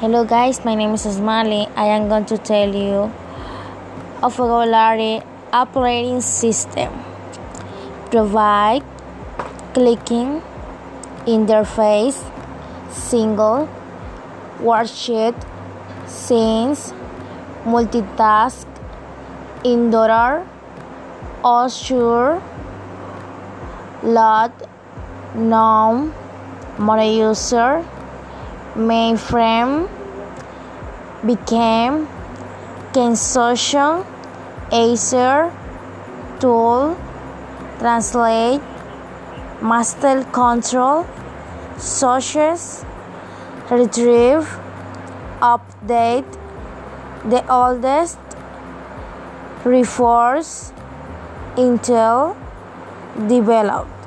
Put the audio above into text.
Hello guys, my name is Asmali. I am going to tell you of vocabulary operating system. Provide, clicking, interface, single, worksheet, scenes, multitask, indoor, osure, load, nom, monouser, mainframe, became, consortium, Acer, tool, translate, master control, sources, retrieve, update, the oldest, reforce, Intel, develop.